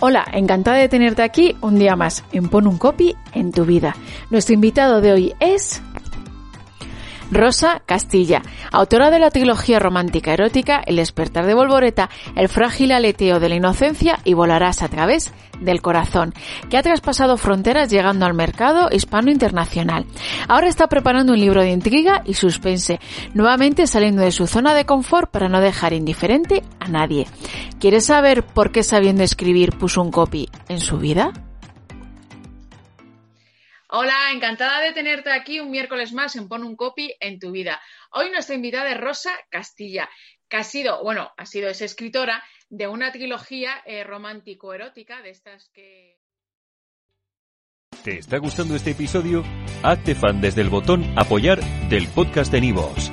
Hola, encantada de tenerte aquí un día más en Pon un copy en tu vida. Nuestro invitado de hoy es Rosa Castilla, autora de la trilogía romántica erótica El despertar de Volvoreta, El frágil aleteo de la inocencia y Volarás a través del corazón, que ha traspasado fronteras llegando al mercado hispano internacional. Ahora está preparando un libro de intriga y suspense, nuevamente saliendo de su zona de confort para no dejar indiferente a nadie. ¿Quieres saber por qué sabiendo escribir puso un copy en su vida? Hola, encantada de tenerte aquí un miércoles más en Pon un copy en tu vida. Hoy nuestra invitada es Rosa Castilla, que ha sido, bueno, ha sido, es escritora de una trilogía eh, romántico-erótica de estas que... ¿Te está gustando este episodio? Hazte fan desde el botón apoyar del podcast de Nivos.